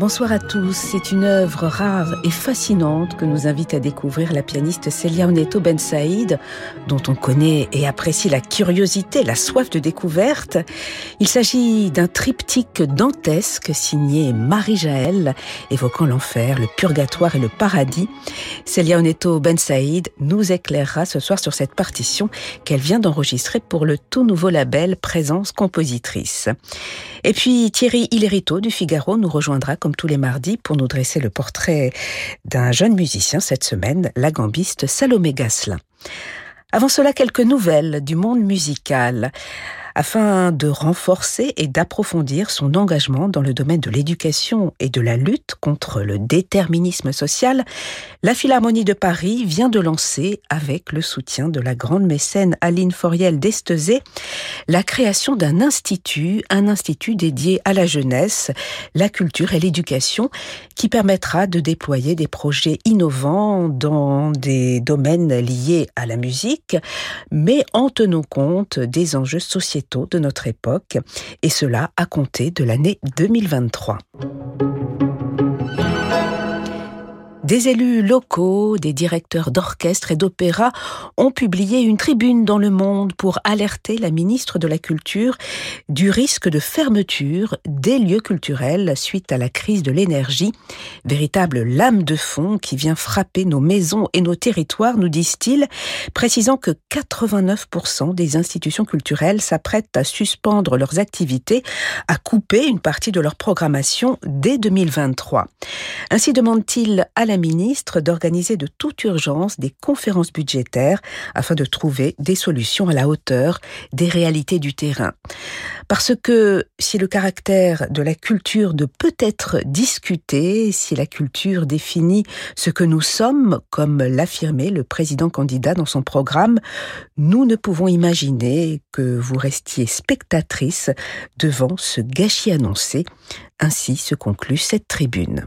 Bonsoir à tous. C'est une œuvre rare et fascinante que nous invite à découvrir la pianiste Célia Oneto Ben Saïd, dont on connaît et apprécie la curiosité, la soif de découverte. Il s'agit d'un triptyque dantesque signé Marie-Jaël, évoquant l'enfer, le purgatoire et le paradis. Célia Oneto Ben Saïd nous éclairera ce soir sur cette partition qu'elle vient d'enregistrer pour le tout nouveau label Présence Compositrice. Et puis Thierry Hillerito du Figaro nous rejoindra comme tous les mardis pour nous dresser le portrait d'un jeune musicien cette semaine, la gambiste Salomé Gasselin. Avant cela, quelques nouvelles du monde musical afin de renforcer et d'approfondir son engagement dans le domaine de l'éducation et de la lutte contre le déterminisme social, la Philharmonie de Paris vient de lancer, avec le soutien de la grande mécène Aline Foriel d'Estezé, la création d'un institut, un institut dédié à la jeunesse, la culture et l'éducation, qui permettra de déployer des projets innovants dans des domaines liés à la musique, mais en tenant compte des enjeux sociétaux de notre époque, et cela à compter de l'année 2023. Des élus locaux, des directeurs d'orchestre et d'opéra ont publié une tribune dans le monde pour alerter la ministre de la Culture du risque de fermeture des lieux culturels suite à la crise de l'énergie, véritable lame de fond qui vient frapper nos maisons et nos territoires, nous disent-ils, précisant que 89% des institutions culturelles s'apprêtent à suspendre leurs activités, à couper une partie de leur programmation dès 2023. Ainsi demande-t-il à la ministre d'organiser de toute urgence des conférences budgétaires afin de trouver des solutions à la hauteur des réalités du terrain. Parce que si le caractère de la culture ne peut être discuté, si la culture définit ce que nous sommes, comme l'affirmait le président candidat dans son programme, nous ne pouvons imaginer que vous restiez spectatrice devant ce gâchis annoncé. Ainsi se conclut cette tribune.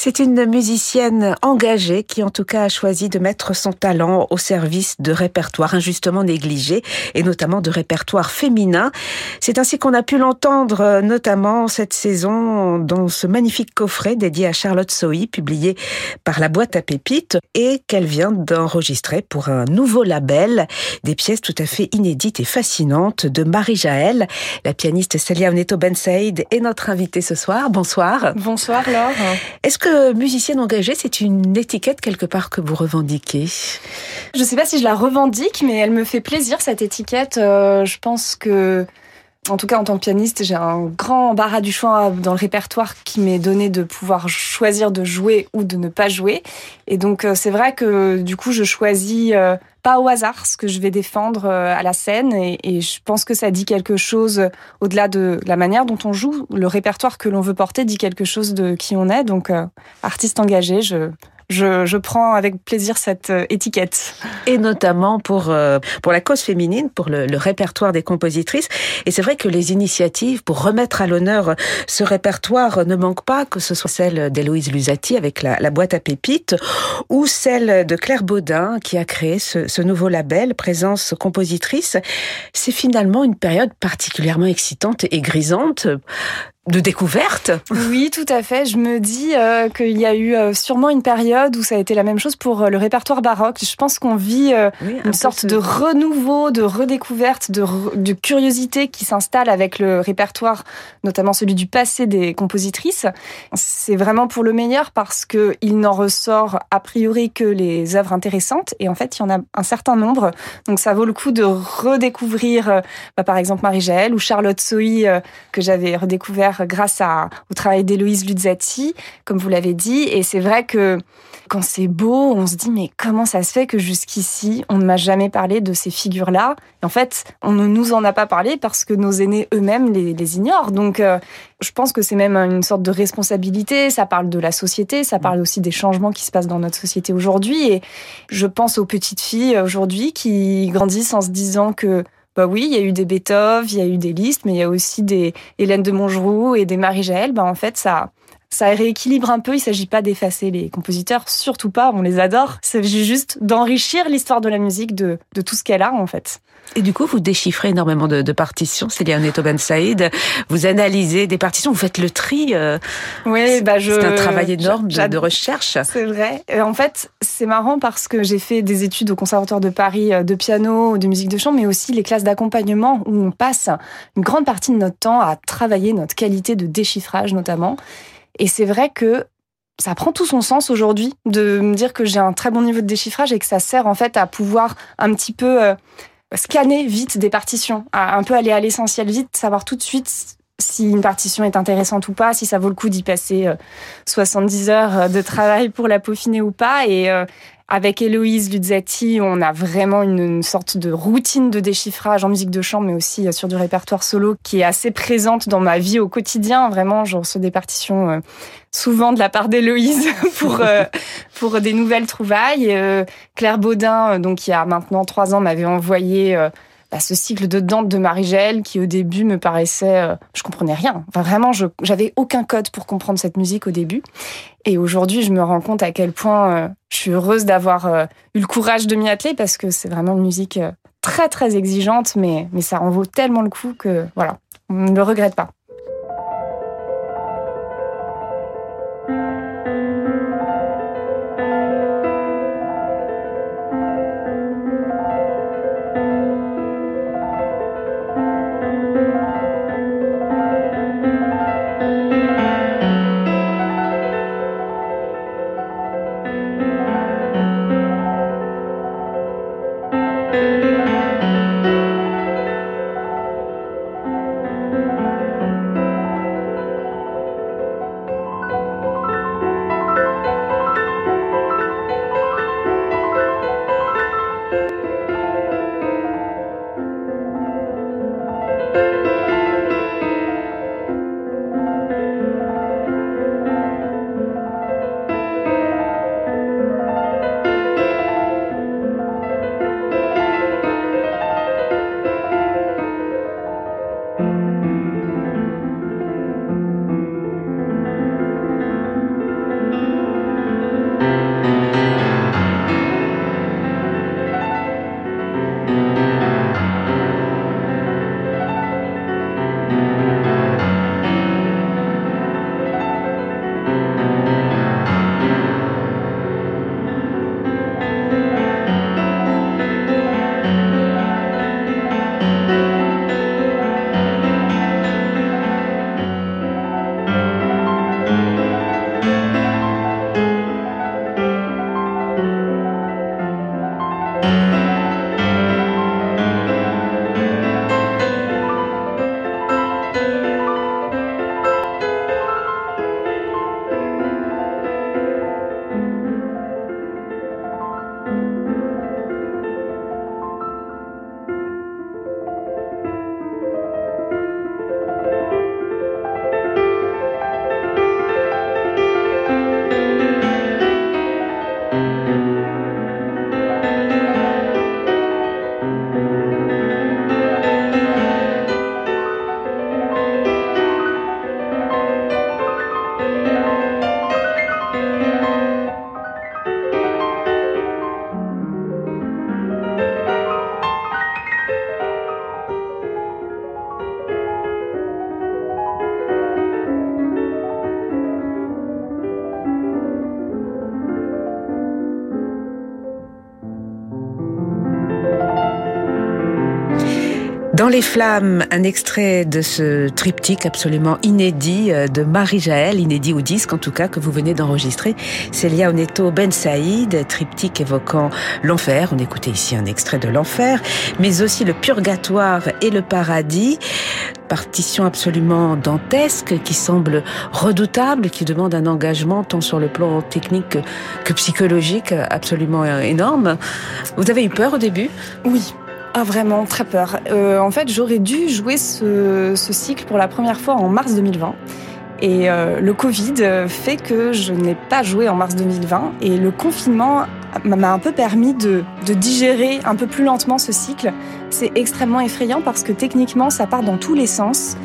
C'est une musicienne engagée qui en tout cas a choisi de mettre son talent au service de répertoires injustement négligés et notamment de répertoires féminins. C'est ainsi qu'on a pu l'entendre notamment cette saison dans ce magnifique coffret dédié à Charlotte Sohi publié par la boîte à pépites et qu'elle vient d'enregistrer pour un nouveau label des pièces tout à fait inédites et fascinantes de Marie Jaël. La pianiste Celia Oneto Ben Saïd est notre invitée ce soir. Bonsoir. Bonsoir Laure. Est-ce que musicienne engagée, c'est une étiquette quelque part que vous revendiquez Je ne sais pas si je la revendique, mais elle me fait plaisir cette étiquette. Euh, je pense que en tout cas, en tant que pianiste, j'ai un grand embarras du choix dans le répertoire qui m'est donné de pouvoir choisir de jouer ou de ne pas jouer. Et donc, euh, c'est vrai que du coup, je choisis euh, pas au hasard ce que je vais défendre euh, à la scène. Et, et je pense que ça dit quelque chose au-delà de la manière dont on joue. Le répertoire que l'on veut porter dit quelque chose de qui on est. Donc, artiste engagé, je, je, je, prends avec plaisir cette euh, étiquette. Et notamment pour, euh, pour la cause féminine, pour le, le répertoire des compositrices. Et c'est vrai que les initiatives pour remettre à l'honneur ce répertoire ne manquent pas, que ce soit celle d'Héloïse Lusati avec la, la, boîte à pépites, ou celle de Claire Baudin qui a créé ce, ce nouveau label, Présence compositrice. C'est finalement une période particulièrement excitante et grisante de découverte. Oui, tout à fait. Je me dis euh, qu'il y a eu euh, sûrement une période où ça a été la même chose pour euh, le répertoire baroque. Je pense qu'on vit une sorte de renouveau, de redécouverte, de, de curiosité qui s'installe avec le répertoire, notamment celui du passé des compositrices. C'est vraiment pour le meilleur parce que il n'en ressort a priori que les œuvres intéressantes et en fait il y en a un certain nombre. Donc ça vaut le coup de redécouvrir, bah, par exemple Marie-Jaël ou Charlotte Sohi que j'avais redécouvert grâce à, au travail d'Héloïse Luzzati, comme vous l'avez dit. Et c'est vrai que quand c'est beau, on se dit mais comment ça se fait que jusqu'ici on ne m'a jamais parlé de ces figures-là? Et en fait, on ne nous en a pas parlé parce que nos aînés eux-mêmes les, les, ignorent. Donc, euh, je pense que c'est même une sorte de responsabilité. Ça parle de la société, ça parle aussi des changements qui se passent dans notre société aujourd'hui. Et je pense aux petites filles aujourd'hui qui grandissent en se disant que bah oui, il y a eu des Beethoven, il y a eu des listes, mais il y a aussi des Hélène de Montgeroux et des Marie-Jaël. Bah en fait, ça, ça rééquilibre un peu. Il s'agit pas d'effacer les compositeurs, surtout pas. On les adore. S'agit juste d'enrichir l'histoire de la musique de tout ce qu'elle a en fait. Et du coup, vous déchiffrez énormément de, de partitions, Célia Neto Ben Saïd. Vous analysez des partitions, vous faites le tri. Euh, oui, bah je. C'est un travail énorme de, de recherche. C'est vrai. en fait, c'est marrant parce que j'ai fait des études au Conservatoire de Paris euh, de piano, de musique de chambre, mais aussi les classes d'accompagnement où on passe une grande partie de notre temps à travailler notre qualité de déchiffrage, notamment. Et c'est vrai que ça prend tout son sens aujourd'hui de me dire que j'ai un très bon niveau de déchiffrage et que ça sert en fait à pouvoir un petit peu euh, scanner vite des partitions, un peu aller à l'essentiel vite, savoir tout de suite si une partition est intéressante ou pas, si ça vaut le coup d'y passer 70 euh, heures euh, de travail pour la peaufiner ou pas. Et avec Héloïse Luzzati, on a vraiment une, sorte de routine de déchiffrage en musique de chambre, mais aussi euh, sur du répertoire solo qui est assez présente dans ma vie au quotidien. Vraiment, je reçois des partitions euh, souvent de la part d'Héloïse pour euh, pour des nouvelles trouvailles. Claire Baudin, donc il y a maintenant trois ans, m'avait envoyé bah, ce cycle de Dante de Marie-Gel qui au début me paraissait, euh, je comprenais rien. Enfin vraiment, j'avais aucun code pour comprendre cette musique au début. Et aujourd'hui, je me rends compte à quel point euh, je suis heureuse d'avoir euh, eu le courage de m'y atteler parce que c'est vraiment une musique très très exigeante, mais mais ça en vaut tellement le coup que voilà, on ne le regrette pas. Les flammes, un extrait de ce triptyque absolument inédit euh, de Marie-Jaël, inédit au disque en tout cas, que vous venez d'enregistrer. Célia Oneto Ben Saïd, triptyque évoquant l'enfer. On écoutait ici un extrait de l'enfer, mais aussi le purgatoire et le paradis. Partition absolument dantesque qui semble redoutable, qui demande un engagement tant sur le plan technique que psychologique absolument énorme. Vous avez eu peur au début? Oui, ah vraiment, très peur. Euh, en fait, j'aurais dû jouer ce, cycle pour la première fois en mars 2020. Et euh, le Covid fait que je n'ai pas joué en mars 2020 et le confinement m'a un peu permis de, de digérer un peu plus lentement ce cycle. C'est extrêmement effrayant parce que techniquement, ça part dans tous les sens.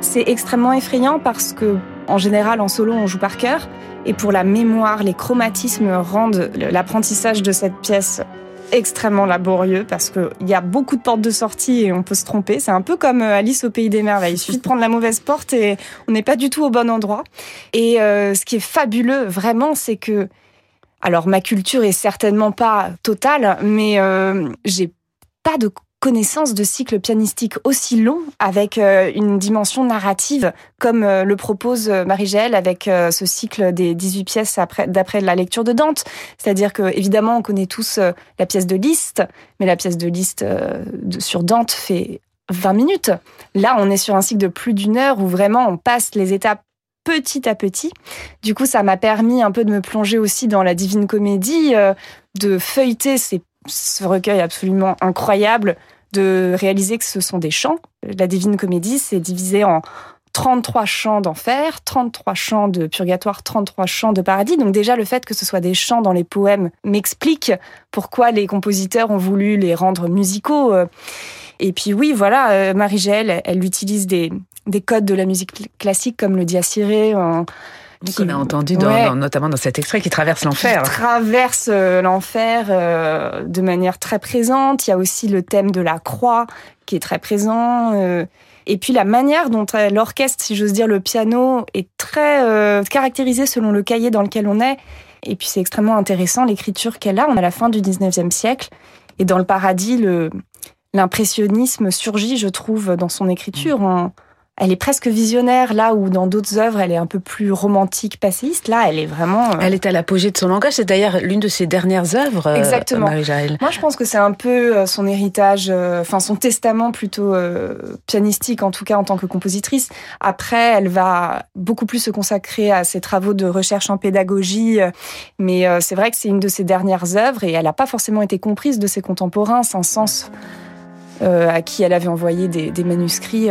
C'est extrêmement effrayant parce que, en général, en solo, on joue par cœur. Et pour la mémoire, les chromatismes rendent l'apprentissage de cette pièce extrêmement laborieux parce qu'il y a beaucoup de portes de sortie et on peut se tromper. C'est un peu comme euh, Alice au pays des merveilles. Il suffit de prendre la mauvaise porte et on n'est pas du tout au bon endroit. Et euh, ce qui est fabuleux, vraiment, c'est que alors ma culture est certainement pas totale, mais euh, j'ai pas de connaissance de cycle pianistique aussi long avec euh, une dimension narrative comme euh, le propose euh, Marie-Gèle avec ce cycle des 18 pièces d'après la lecture de Dante. C'est-à-dire que évidemment on connaît tous la pièce de Liszt, mais la pièce de Liszt sur Dante fait 20 minutes. Là, on est sur un cycle de plus d'une heure où vraiment on passe les étapes petit à petit. Du coup, ça m'a permis un peu de me plonger aussi dans la Divine Comédie, de feuilleter ces ce recueil absolument incroyable de réaliser que ce sont des chants. La Divine Comédie, c'est divisé en 33 chants d'enfer, 33 chants de purgatoire, 33 chants de paradis. Donc déjà, le fait que ce soit des chants dans les poèmes m'explique pourquoi les compositeurs ont voulu les rendre musicaux. Et puis oui, voilà, euh, Marie-Gèle, elle, utilise des, des codes de la musique classique comme le diaciré, en, qu'on a entendu dans, notamment dans cet extrait qui traverse l'enfer. Qui traverse euh, l'enfer euh, de manière très présente. Il y a aussi le thème de la croix qui est très présent. Euh, et puis la manière dont l'orchestre, si j'ose dire, le piano est très caractérisé selon le cahier dans lequel on est. Et puis c'est extrêmement intéressant l'écriture qu'elle a. On est à la fin du 19e siècle. Et dans le paradis, l'impressionnisme surgit, je trouve, dans son écriture. En, elle est presque visionnaire là où dans d'autres œuvres elle est un peu plus romantique, passéiste. Là, elle est vraiment. Euh, elle est à l'apogée de son langage. C'est d'ailleurs l'une de ses dernières œuvres. Euh, Exactement. Marie-Jaël. Moi, je pense que c'est un peu euh, son héritage, enfin son testament plutôt pianistique en tout cas en tant que compositrice. Après, elle va beaucoup plus se consacrer à ses travaux de recherche en pédagogie, mais c'est vrai que c'est une de ses dernières œuvres et elle n'a pas forcément été comprise de ses contemporains. Saint-Saëns, à qui elle avait envoyé des, des manuscrits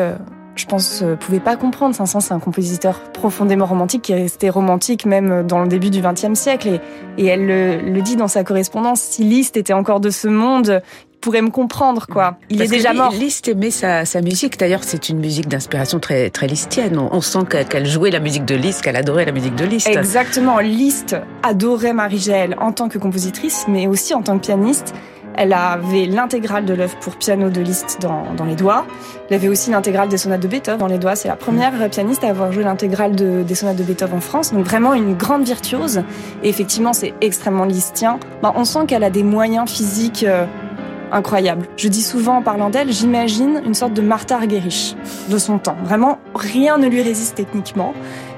je pense, ne euh, pouvait pas comprendre. Saint-Saëns, c'est un compositeur profondément romantique qui est resté romantique même dans le début du XXe siècle. Et, elle le, dit dans sa correspondance, si Liszt était encore de ce monde, il pourrait me comprendre, quoi. Il est déjà mort. Liszt aimait sa, musique. D'ailleurs, c'est une musique d'inspiration très, très listienne. On, sent qu'elle jouait la musique de Liszt, qu'elle adorait la musique de Liszt. Exactement. Liszt adorait Marie-Gèle en tant que compositrice, mais aussi en tant que pianiste. Elle avait l'intégrale de l'œuvre pour piano de Liszt dans, les doigts. Elle avait aussi l'intégrale des sonates de Beethoven dans les doigts. C'est la première pianiste à avoir joué l'intégrale des sonates de Beethoven en France. Donc vraiment une grande virtuose. Et effectivement, c'est extrêmement listien. Ben, on sent qu'elle a des moyens physiques euh, incroyables. Je dis souvent en parlant d'elle, j'imagine une sorte de Martha Argerich de son temps. Vraiment, rien ne lui résiste techniquement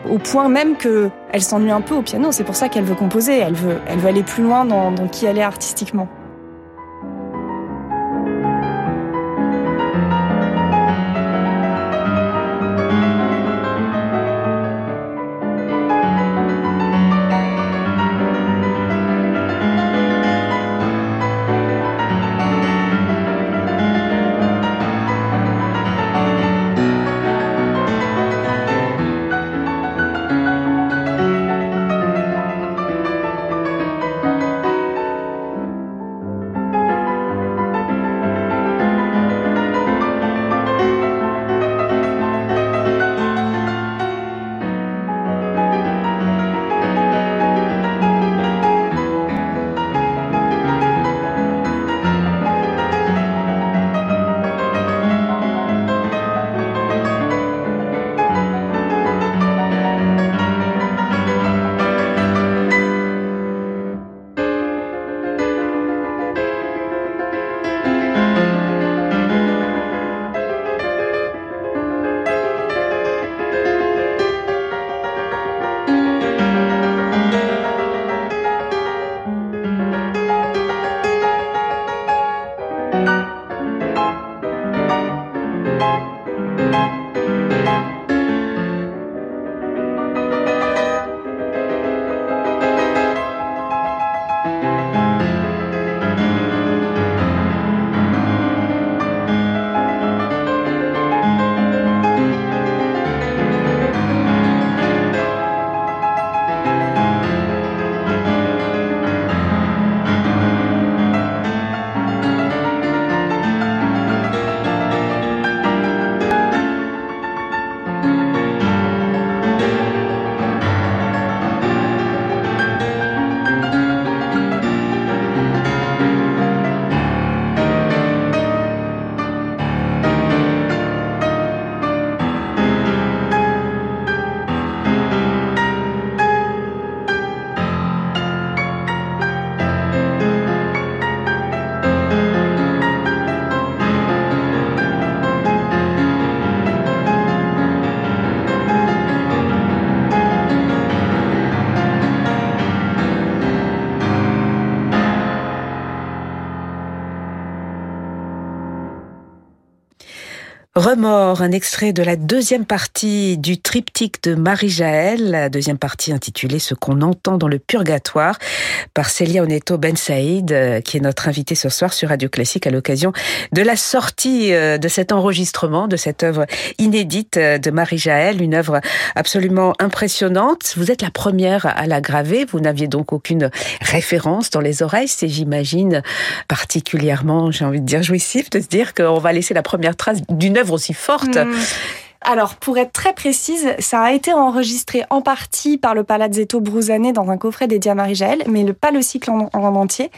au point même que elle s'ennuie un peu au piano. C'est pour ça qu'elle veut composer. Elle veut, elle veut aller plus loin dans, dans qui elle est artistiquement. Un extrait de la deuxième partie du triptyque de Marie-Jaël, la deuxième partie intitulée Ce qu'on entend dans le purgatoire par Célia Oneto Ben Saïd, euh, qui est notre invitée ce soir sur Radio Classique à l'occasion de la sortie euh, de cet enregistrement, de cette œuvre inédite euh, de Marie-Jaël, une œuvre absolument impressionnante. Vous êtes la première à la graver, vous n'aviez donc aucune référence dans les oreilles, c'est j'imagine particulièrement, j'ai envie de dire jouissif de se dire qu'on va laisser la première trace d'une œuvre forte. Hmm. Alors, pour être très précise, ça a été enregistré en partie par le Palazzetto Bruzane dans un coffret dédié à Marie-Jaël, mais pas le cycle en, entier.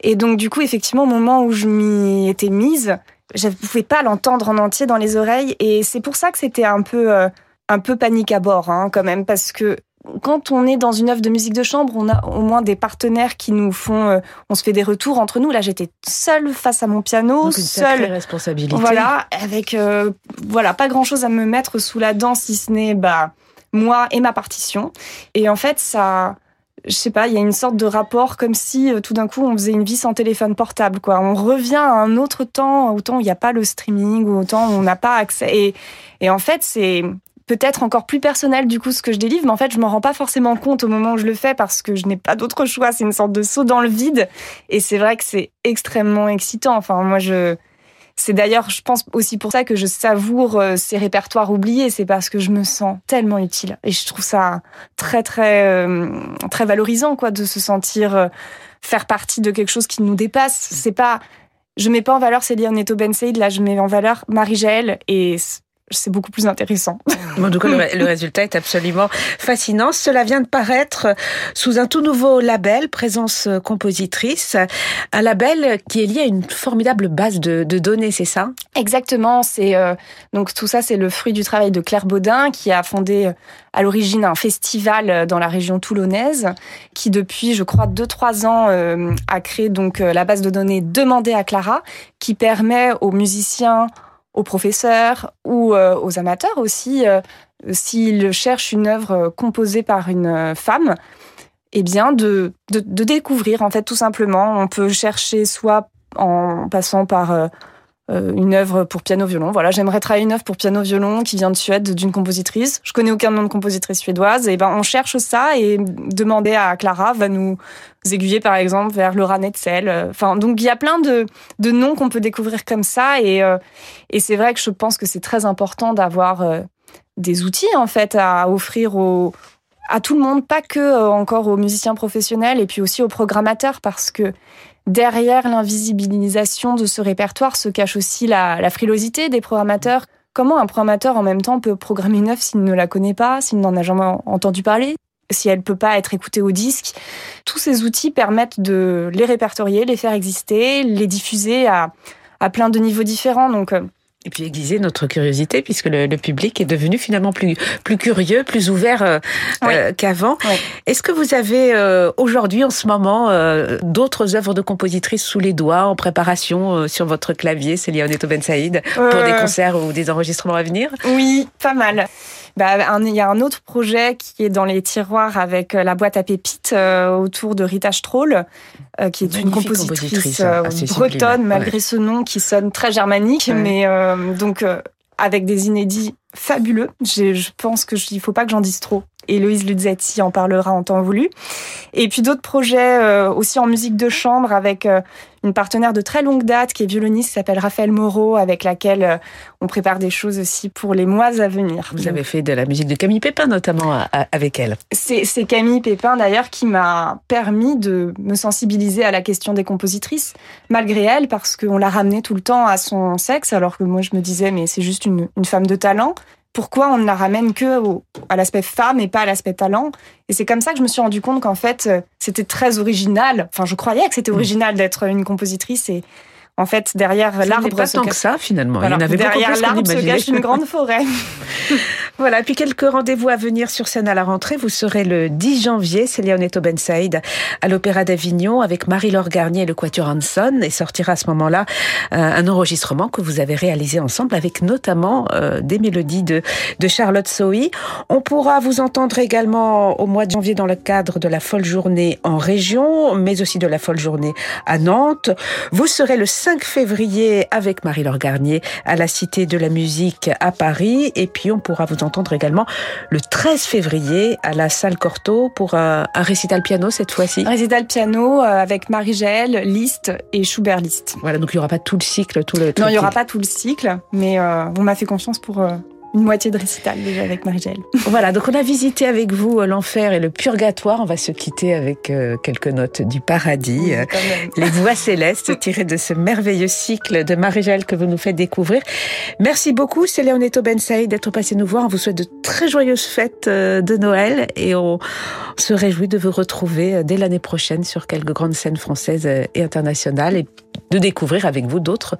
Et donc, du coup, effectivement, au moment où je m'y étais mise, je ne pouvais pas l'entendre en entier dans les oreilles. Et c'est pour ça que c'était un peu, euh, un peu panique à bord, hein, quand même, parce que quand on est dans une œuvre de musique de chambre, on a au moins des partenaires qui nous font, euh, on se fait des retours entre nous. Là, j'étais seule face à mon piano, Donc une seule responsabilité. Voilà, avec euh, voilà pas grand chose à me mettre sous la dent si ce n'est bah moi et ma partition. Et en fait, ça, je sais pas, il y a une sorte de rapport comme si euh, tout d'un coup on faisait une vie sans téléphone portable. Quoi, on revient à un autre temps, autant il n'y a pas le streaming, autant on n'a pas accès. Et, et en fait, c'est peut-être encore plus personnel du coup ce que je délivre, mais en fait je m'en rends pas forcément compte au moment où je le fais parce que je n'ai pas d'autre choix. C'est une sorte de saut dans le vide et c'est vrai que c'est extrêmement excitant. Enfin moi je c'est d'ailleurs, je pense aussi pour ça que je savoure euh, ces répertoires oubliés. C'est parce que je me sens tellement utile et je trouve ça très très euh, très valorisant quoi de se sentir euh, faire partie de quelque chose qui nous dépasse. C'est pas, je mets pas en valeur Céline Neto Ben là je mets en valeur Marie Jaël et c'est beaucoup plus intéressant. En tout cas, le, résultat est absolument fascinant. Cela vient de paraître sous un tout nouveau label, Présence Compositrice, un label qui est lié à une formidable base de, données, c'est ça? Exactement. C'est euh, donc tout ça, c'est le fruit du travail de Claire Baudin, qui a fondé euh, à l'origine un festival dans la région toulonnaise, qui depuis, je crois, deux trois ans euh, a créé donc la base de données demandée à Clara, qui permet aux musiciens aux professeurs ou euh, aux amateurs aussi, euh, s'ils cherchent une œuvre composée par une euh, femme, eh bien de, de, découvrir en fait tout simplement. On peut chercher soit en passant par euh, une œuvre pour piano-violon. Voilà, j'aimerais travailler une œuvre pour piano-violon qui vient de Suède d'une compositrice. Je connais aucun nom de compositrice suédoise. Et ben, on cherche ça et demander à Clara va nous aiguiller par exemple vers Laura Netzel. Enfin, donc il y a plein de, de noms qu'on peut découvrir comme ça. Et, euh, et c'est vrai que je pense que c'est très important d'avoir euh, des outils en fait à offrir aux, à tout le monde, pas que encore aux musiciens professionnels et puis aussi aux programmateurs parce que derrière l'invisibilisation de ce répertoire se cache aussi la, frilosité des programmateurs. Comment un programmateur en même temps peut programmer une œuvre s'il ne la connaît pas, s'il n'en a jamais entendu parler, si elle peut pas être écoutée au disque? Tous ces outils permettent de les répertorier, les faire exister, les diffuser à, à plein de niveaux différents. Donc euh, et puis aiguiser notre curiosité, puisque le, public est devenu finalement plus, plus curieux, plus ouvert euh, euh, qu'avant. Est-ce que vous avez euh, aujourd'hui, en ce moment, d'autres œuvres de compositrices sous les doigts, en préparation sur votre clavier, Célia Oneto Ben Saïd, pour des concerts ou des enregistrements à venir? Oui, pas mal. Bah, il y a un autre projet qui est dans les tiroirs avec la boîte à pépites autour de Rita Stroll, qui est une compositrice, hein, bretonne, malgré ce nom qui sonne très germanique, mais euh, donc euh, avec des inédits fabuleux. Je pense que il faut pas que j'en dise trop. Héloïse Luzzetti en parlera en temps voulu. Et puis d'autres projets euh, aussi en musique de chambre avec euh, une partenaire de très longue date qui est violoniste, s'appelle Raphaël Moreau, avec laquelle euh, on prépare des choses aussi pour les mois à venir. Vous avez fait de la musique de Camille Pépin notamment avec elle. C'est Camille Pépin d'ailleurs qui m'a permis de me sensibiliser à la question des compositrices, malgré elle, parce qu'on l'a ramenée tout le temps à son sexe, alors que moi je me disais mais c'est juste une, une femme de talent pourquoi on ne la ramène que à l'aspect femme et pas à l'aspect talent. Et c'est comme ça que je me suis rendu compte qu'en fait, euh, c'était très original. Enfin, je croyais que c'était mm. original d'être une compositrice et en fait, derrière l'arbre. Pas tant que ça, finalement. derrière l'arbre se cache une grande forêt. Voilà, puis quelques rendez-vous à venir sur scène à la rentrée. Vous serez le 10 janvier, c'est Leoneto Ben Saïd à l'Opéra d'Avignon avec Marie-Laure Garnier et le Quatuor Hanson et sortira à ce moment-là euh, un enregistrement que vous avez réalisé ensemble avec notamment euh, des mélodies de, de Charlotte Sohi. On pourra vous entendre également au mois de janvier dans le cadre de la folle journée en région, mais aussi de la folle journée à Nantes. Vous serez le 5 février avec Marie-Laure Garnier à la Cité de la Musique à Paris et puis on pourra vous entendre également le 13 février à la salle Cortot pour un, récital piano cette fois-ci. Un récital piano euh, avec Marie-Gèle, Liszt et Schubert Liszt. Voilà, donc il n'y aura pas tout le cycle, tout le. non, il n'y aura pas tout le cycle, mais euh, on m'a fait confiance pour euh, une moitié de récital déjà avec Marie-Gèle. Voilà, donc on a visité avec vous euh, l'enfer et le purgatoire. On va se quitter avec euh, quelques notes du paradis. Euh, les voix célestes tirées de ce merveilleux cycle de Marie-Gèle que vous nous faites découvrir. Merci beaucoup, c'est Léoneto Ben Saïd d'être passé nous voir. On vous souhaite de très joyeuses fêtes de Noël et on se réjouit de vous retrouver dès l'année prochaine sur quelques grandes scènes françaises et internationales et de découvrir avec vous d'autres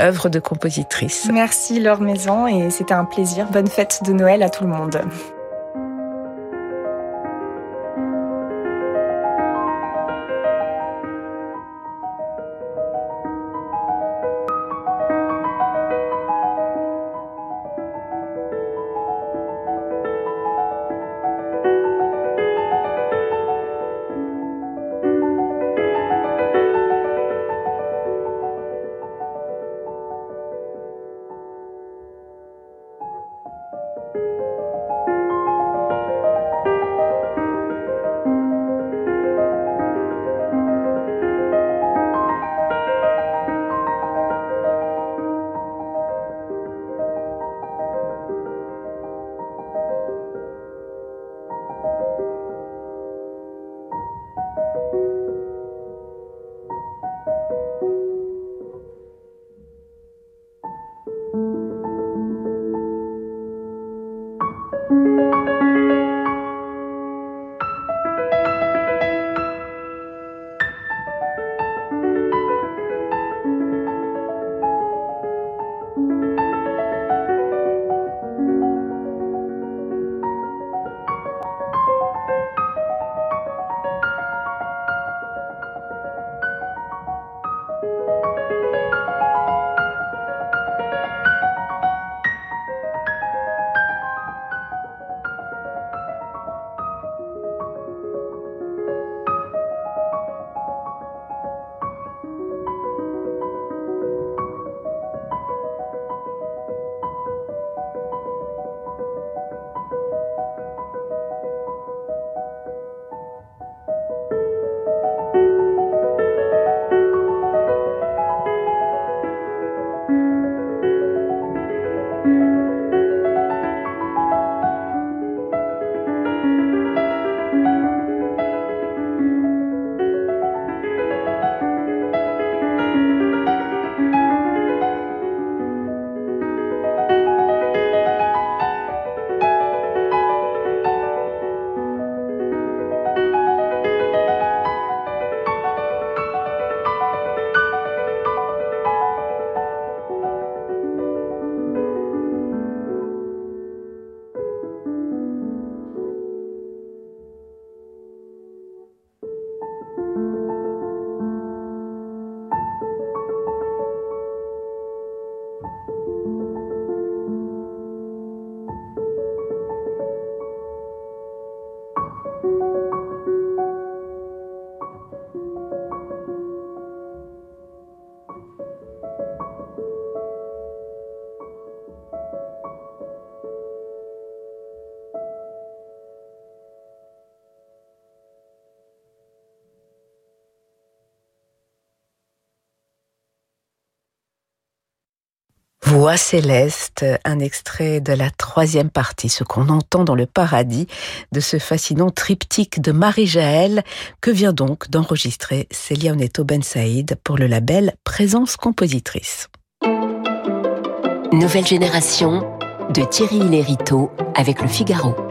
œuvres de compositrices. Merci Laure Maison et c'était un plaisir Bonne fête de Noël à tout le monde. Céleste, un extrait de la troisième partie, ce qu'on entend dans le paradis de ce fascinant triptyque de Marie-Jaël que vient donc d'enregistrer Célia Oneto Ben Saïd pour le label Présence Compositrice. Nouvelle génération de Thierry Lériteau avec le Figaro.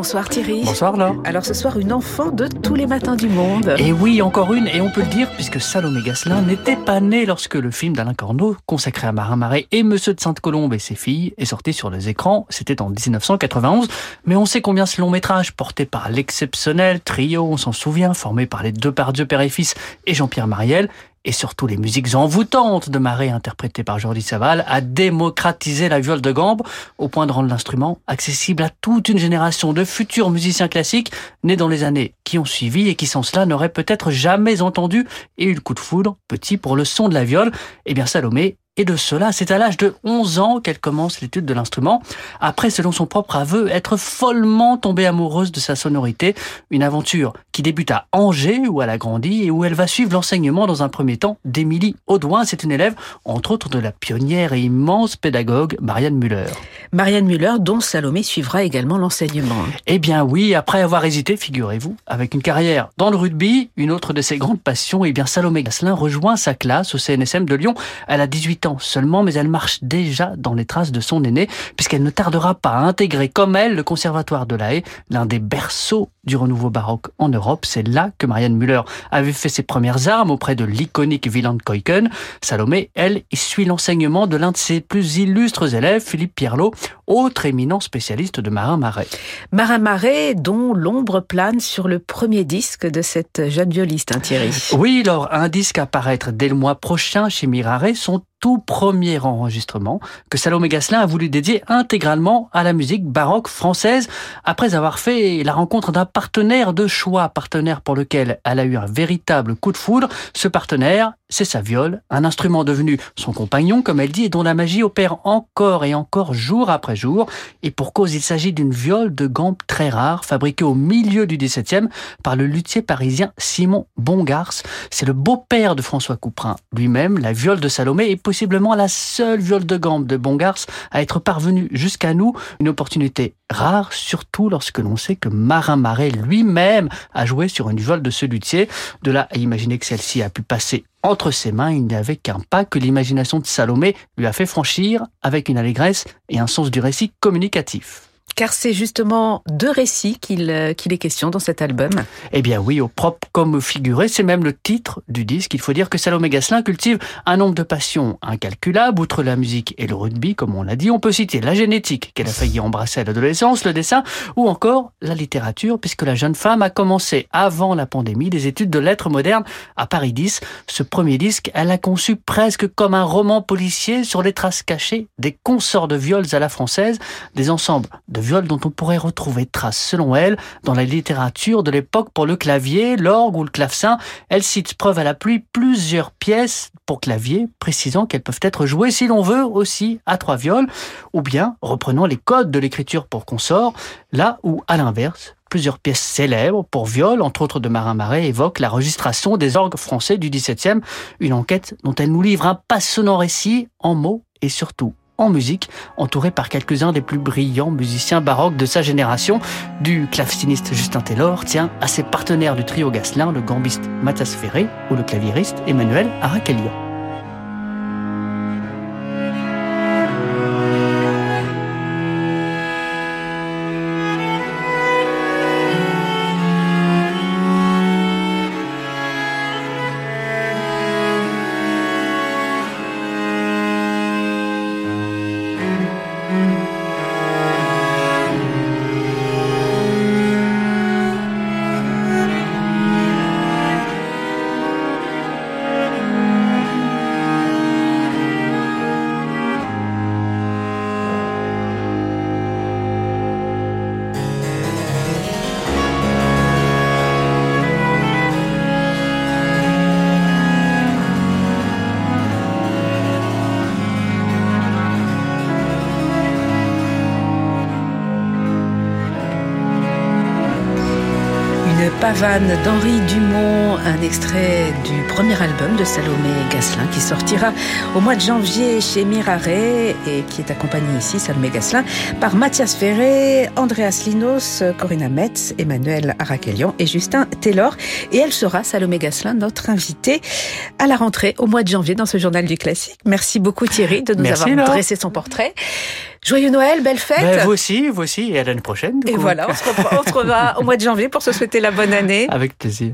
Bonsoir Thierry. Bonsoir Laure. Alors ce soir, une enfant de tous les matins du monde. Et oui, encore une, et on peut le dire, puisque Salomé Gasselin n'était pas né lorsque le film d'Alain Corneau, consacré à Marin Marais et Monsieur de Sainte-Colombe et ses filles, est sorti sur les écrans. C'était en 1991. Mais on sait combien ce long métrage, porté par l'exceptionnel trio, on s'en souvient, formé par les deux Dieu père et fils, et Jean-Pierre Mariel, et surtout les musiques envoûtantes de Marais interprétées par Jordi Saval, a démocratisé la viole de gambe au point de rendre l'instrument accessible à toute une génération de futurs musiciens classiques nés dans les années qui ont suivi et qui sans cela n'auraient peut-être jamais entendu et eu le coup de foudre petit pour le son de la viole. Eh bien Salomé et de cela, c'est à l'âge de 11 ans qu'elle commence l'étude de l'instrument. Après, selon son propre aveu, être follement tombée amoureuse de sa sonorité. Une aventure qui débute à Angers, où elle a grandi, et où elle va suivre l'enseignement dans un premier temps d'Émilie Audouin. C'est une élève, entre autres, de la pionnière et immense pédagogue Marianne Muller. Marianne Muller, dont Salomé suivra également l'enseignement. Eh bien oui, après avoir hésité, figurez-vous, avec une carrière dans le rugby, une autre de ses grandes passions, eh bien Salomé Gasselin rejoint sa classe au CNSM de Lyon. Elle a 18 ans seulement, mais elle marche déjà dans les traces de son aîné, puisqu'elle ne tardera pas à intégrer comme elle le Conservatoire de La Haye, l'un des berceaux du renouveau baroque en Europe. C'est là que Marianne Müller avait fait ses premières armes auprès de l'iconique Wieland Keuken. Salomé, elle, suit l'enseignement de l'un de ses plus illustres élèves, Philippe Pierlot, autre éminent spécialiste de Marin Marais. Marin Marais, dont l'ombre plane sur le premier disque de cette jeune violiste, hein, Thierry. Oui, alors un disque à paraître dès le mois prochain chez Mirare, son tout premier enregistrement que Salomé Gasselin a voulu dédier intégralement à la musique baroque française après avoir fait la rencontre d'un partenaire de choix, partenaire pour lequel elle a eu un véritable coup de foudre. Ce partenaire, c'est sa viole, un instrument devenu son compagnon, comme elle dit, et dont la magie opère encore et encore jour après jour. Et pour cause, il s'agit d'une viole de gambe très rare, fabriquée au milieu du XVIIe par le luthier parisien Simon Bongars. C'est le beau-père de François Couperin lui-même. La viole de Salomé est possiblement la seule viole de gambe de Bongars à être parvenue jusqu'à nous. Une opportunité rare, surtout lorsque l'on sait que Marin Marais lui-même a joué sur une viole de ce luthier. De là à imaginer que celle-ci a pu passer entre ses mains, il n'y avait qu'un pas que l'imagination de Salomé lui a fait franchir avec une allégresse et un sens du récit communicatif car c'est justement de récits euh, qu'il est question dans cet album. Eh bien oui, au propre comme figuré, c'est même le titre du disque. Il faut dire que Salomé Gasselin cultive un nombre de passions incalculables, outre la musique et le rugby, comme on l'a dit. On peut citer la génétique, qu'elle a failli embrasser à l'adolescence, le dessin, ou encore la littérature, puisque la jeune femme a commencé avant la pandémie des études de lettres modernes à Paris 10. Ce premier disque, elle a conçu presque comme un roman policier sur les traces cachées des consorts de viols à la française, des ensembles de dont on pourrait retrouver trace, selon elle, dans la littérature de l'époque pour le clavier, l'orgue ou le clavecin. Elle cite preuve à la pluie plusieurs pièces pour clavier, précisant qu'elles peuvent être jouées, si l'on veut, aussi à trois viols, ou bien reprenant les codes de l'écriture pour consort, là où, à l'inverse, plusieurs pièces célèbres pour viol, entre autres de Marin Marais, évoquent la registration des orgues français du XVIIe, une enquête dont elle nous livre un passionnant récit en mots et surtout en musique, entouré par quelques-uns des plus brillants musiciens baroques de sa génération, du claveciniste Justin Taylor, tient à ses partenaires du trio Gasselin, le gambiste Mathias Ferré ou le claviériste Emmanuel Arakelia. Pavane d'Henri Dumont, un extrait du premier album de Salomé Gasselin qui sortira au mois de janvier chez Mirare et qui est accompagné ici, Salomé Gasselin, par Mathias Ferré, Andreas Linos, Corinna Metz, Emmanuel Arakelian et Justin Taylor. Et elle sera, Salomé Gasselin, notre invitée à la rentrée au mois de janvier dans ce journal du classique. Merci beaucoup Thierry de nous avoir dressé son portrait. Joyeux Noël, belle fête. Ben, vous aussi, vous aussi, et à l'année prochaine. Et voilà, on se, retrouvera au mois de janvier pour se souhaiter la bonne année. Avec plaisir.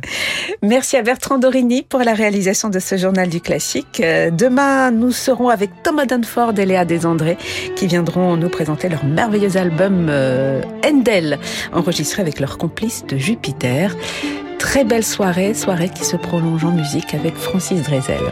Merci à Bertrand Dorini pour la réalisation de ce journal du classique. Euh, demain, nous serons avec Thomas Dunford et Léa Desandré qui viendront nous présenter leur merveilleux album euh, Endel, enregistré avec leur complice de Jupiter. Très belle soirée, soirée qui se prolonge en musique avec Francis Drezel.